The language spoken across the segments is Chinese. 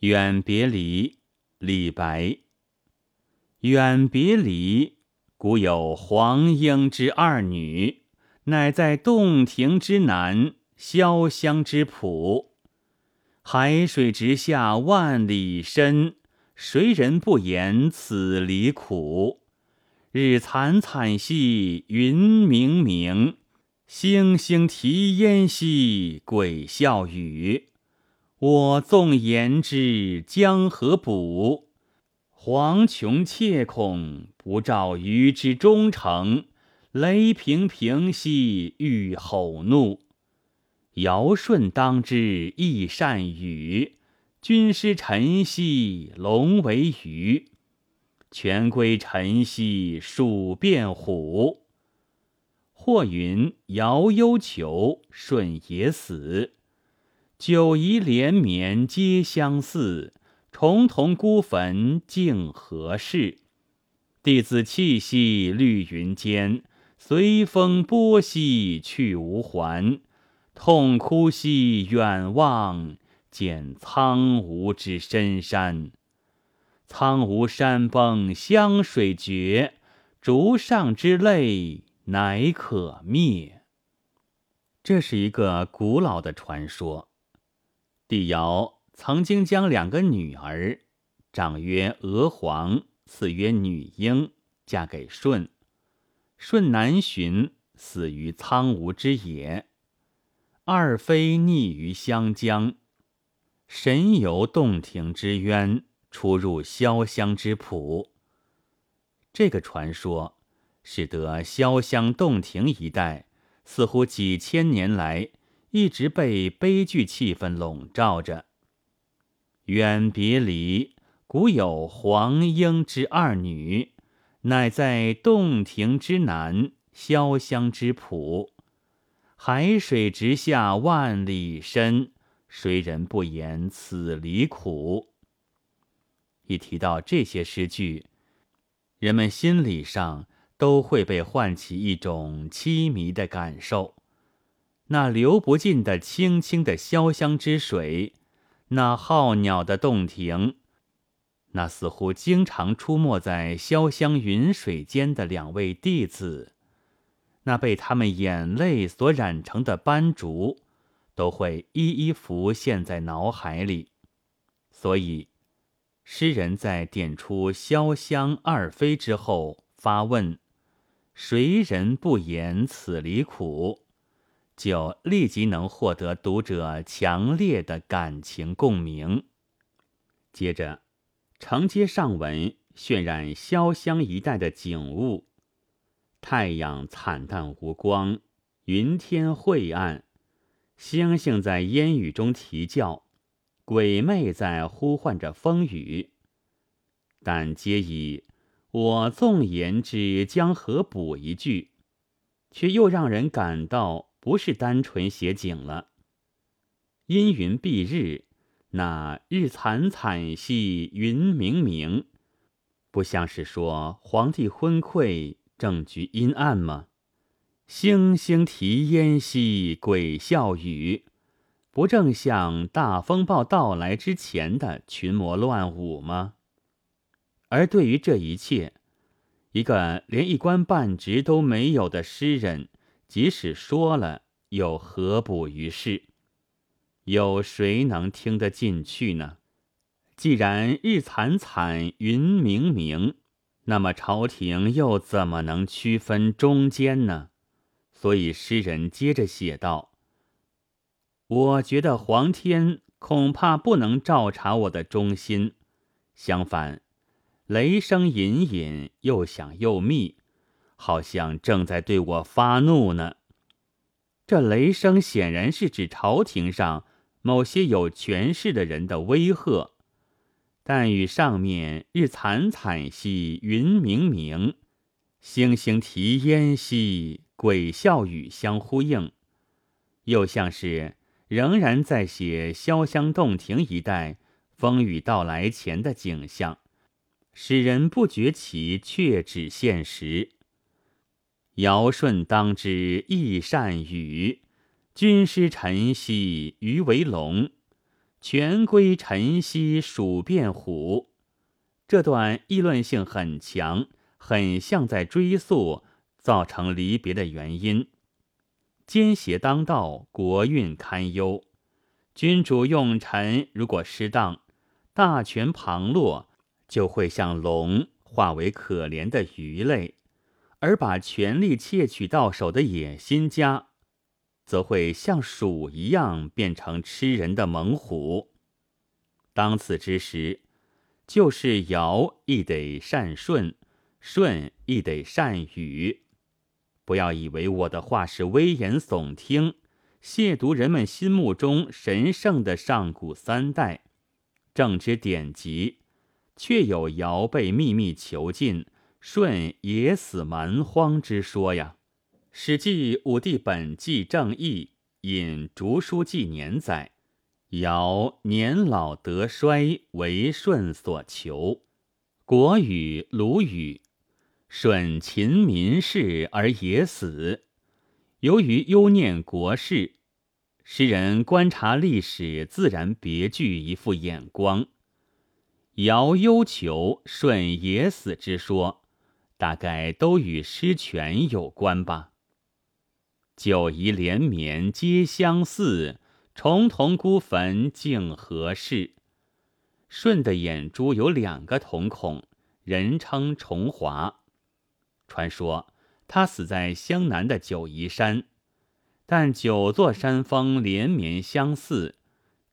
远别离，李白。远别离，古有黄莺之二女，乃在洞庭之南，潇湘之浦。海水直下万里深，谁人不言此离苦？日惨惨兮云冥冥，星星啼烟兮鬼笑语。我纵言之将何补？黄琼切恐不照鱼之忠诚，雷平平兮欲吼怒。尧舜当之亦善语，君师臣兮龙为鱼。权归臣兮鼠变虎。或云尧忧囚，舜也死。九夷连绵皆相似，重同孤坟竟何事？弟子气息绿云间，随风波兮去无还。痛哭兮远望，见苍梧之深山。苍梧山崩湘水绝，竹上之泪乃可灭。这是一个古老的传说。帝尧曾经将两个女儿，长曰娥皇，次曰女英，嫁给舜。舜南巡，死于苍梧之野。二妃溺于湘江，神游洞庭之渊，出入潇湘之浦。这个传说，使得潇湘洞庭一带，似乎几千年来。一直被悲剧气氛笼罩着。远别离，古有黄莺之二女，乃在洞庭之南，潇湘之浦。海水直下万里深，谁人不言此离苦？一提到这些诗句，人们心理上都会被唤起一种凄迷的感受。那流不尽的清清的潇湘之水，那浩鸟的洞庭，那似乎经常出没在潇湘云水间的两位弟子，那被他们眼泪所染成的斑竹，都会一一浮现在脑海里。所以，诗人在点出潇湘二妃之后，发问：“谁人不言此离苦？”就立即能获得读者强烈的感情共鸣。接着，承接上文，渲染潇湘一带的景物：太阳惨淡无光，云天晦暗，星星在烟雨中啼叫，鬼魅在呼唤着风雨。但皆以“我纵言之，将何补”一句，却又让人感到。不是单纯写景了。阴云蔽日，那日惨惨兮云冥冥，不像是说皇帝昏聩，政局阴暗吗？星星啼烟兮鬼笑语，不正像大风暴到来之前的群魔乱舞吗？而对于这一切，一个连一官半职都没有的诗人。即使说了，又何补于事？有谁能听得进去呢？既然日惨惨，云冥冥，那么朝廷又怎么能区分中间呢？所以诗人接着写道：“我觉得皇天恐怕不能照察我的忠心，相反，雷声隐隐，又响又密。”好像正在对我发怒呢。这雷声显然是指朝廷上某些有权势的人的威吓，但与上面“日惨惨兮云冥冥，星星啼烟兮鬼笑语”相呼应，又像是仍然在写潇湘洞庭一带风雨到来前的景象，使人不觉其确指现实。尧舜当之亦善禹，君师臣兮鱼为龙。权归臣兮鼠变虎。这段议论性很强，很像在追溯造成离别的原因。奸邪当道，国运堪忧。君主用臣如果失当，大权旁落，就会像龙化为可怜的鱼类；而把权力窃取到手的野心家，则会像鼠一样变成吃人的猛虎。当此之时。就是尧亦得善舜，舜亦得善禹。不要以为我的话是危言耸听，亵渎人们心目中神圣的上古三代。正之典籍，确有尧被秘密囚禁，舜也死蛮荒之说呀。《史记·武帝本纪正义》引《竹书纪年》载。尧年老德衰，为舜所求。国语《鲁语》：舜勤民事而也死。由于忧念国事，诗人观察历史，自然别具一副眼光。尧忧求，舜也死之说，大概都与失权有关吧。九夷连绵皆相似。重瞳孤坟竟何事？舜的眼珠有两个瞳孔，人称重华。传说他死在湘南的九夷山，但九座山峰连绵相似，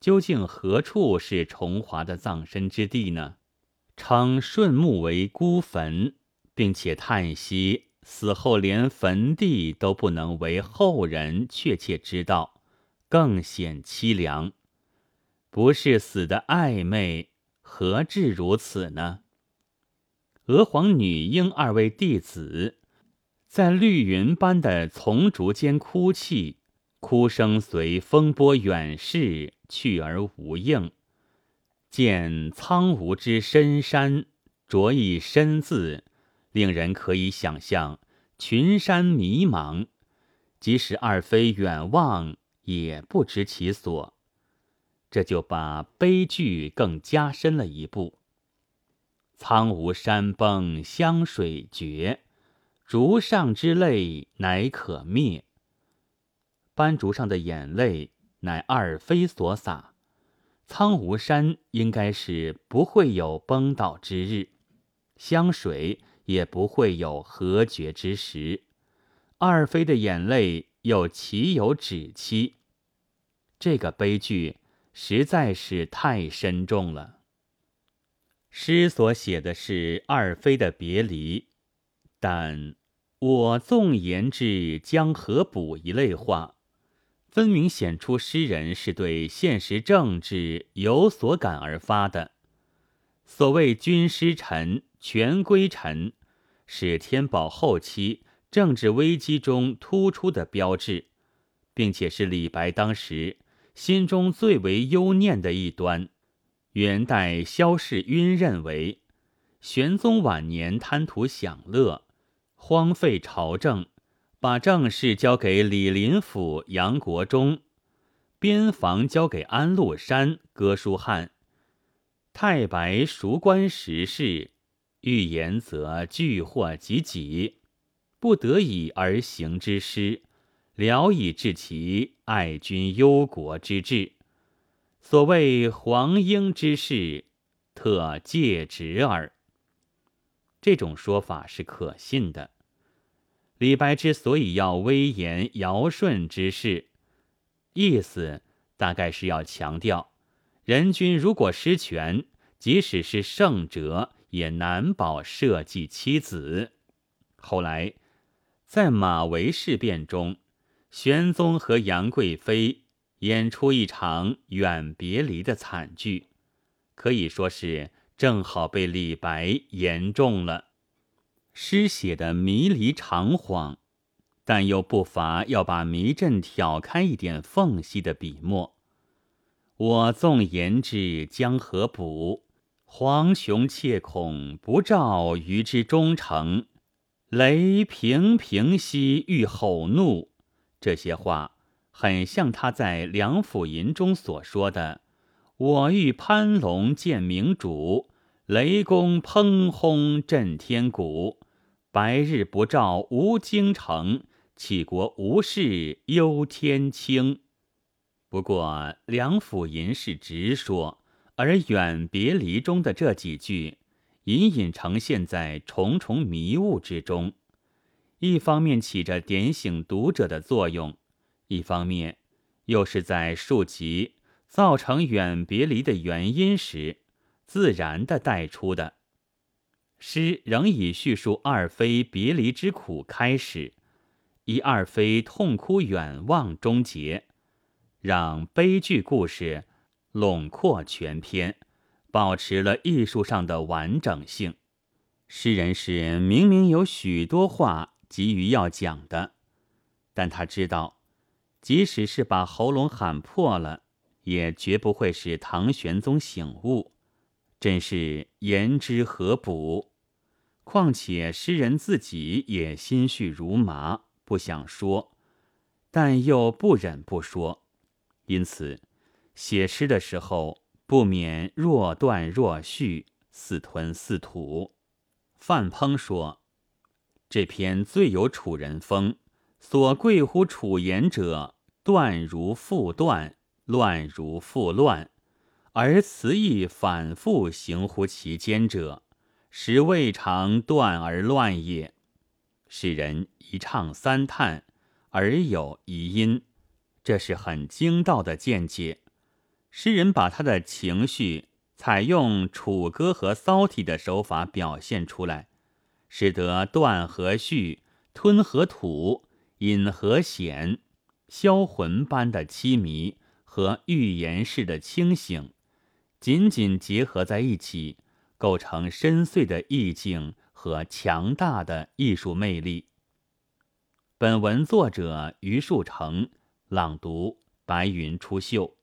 究竟何处是重华的葬身之地呢？称舜墓为孤坟，并且叹息死后连坟地都不能为后人确切知道。更显凄凉，不是死的暧昧，何至如此呢？娥皇女英二位弟子，在绿云般的丛竹间哭泣，哭声随风波远逝，去而无应。见苍梧之深山，着一深字，令人可以想象群山迷茫，即使二妃远望。也不知其所，这就把悲剧更加深了一步。苍梧山崩湘水绝，竹上之泪乃可灭。斑竹上的眼泪乃二妃所洒，苍梧山应该是不会有崩倒之日，湘水也不会有和绝之时。二妃的眼泪。又岂有止期？这个悲剧实在是太深重了。诗所写的是二妃的别离，但我纵言之将何补一类话，分明显出诗人是对现实政治有所感而发的。所谓君师臣，权归臣，是天宝后期。政治危机中突出的标志，并且是李白当时心中最为忧念的一端。元代萧士赟认为，玄宗晚年贪图享乐，荒废朝政，把政事交给李林甫、杨国忠，边防交给安禄山、哥舒翰。太白熟观时事，欲言则惧祸及己。不得已而行之师，聊以致其爱君忧国之志。所谓黄英之事，特戒职耳。这种说法是可信的。李白之所以要威严尧舜之事，意思大概是要强调，人君如果失权，即使是圣哲，也难保社稷妻子。后来。在马嵬事变中，玄宗和杨贵妃演出一场远别离的惨剧，可以说是正好被李白言中了。诗写的迷离长恍，但又不乏要把迷阵挑开一点缝隙的笔墨。我纵言之，将何补？惶穷切恐不照于之忠诚。雷平平兮欲吼怒，这些话很像他在《梁甫吟》中所说的：“我欲攀龙见明主，雷公砰轰震天鼓。白日不照无京城，杞国无事忧天清。不过梁甫吟是直说，而远别离中的这几句，隐隐呈现在重重迷雾之中。一方面起着点醒读者的作用，一方面又是在述及。造成远别离的原因时，自然的带出的诗，仍以叙述二妃别离之苦开始，以二妃痛哭远望终结，让悲剧故事笼括全篇，保持了艺术上的完整性。诗人是明明有许多话急于要讲的，但他知道，即使是把喉咙喊破了。也绝不会使唐玄宗醒悟，真是言之何补？况且诗人自己也心绪如麻，不想说，但又不忍不说，因此写诗的时候不免若断若续，似吞似吐。范怦说：“这篇最有楚人风，所贵乎楚言者，断如复断。”乱如复乱，而词意反复行乎其间者，实未尝断而乱也。使人一唱三叹，而有遗音，这是很精到的见解。诗人把他的情绪采用楚歌和骚体的手法表现出来，使得断和续、吞和吐、隐和显、销魂般的凄迷。和寓言式的清醒，紧紧结合在一起，构成深邃的意境和强大的艺术魅力。本文作者余树成朗读：白云出岫。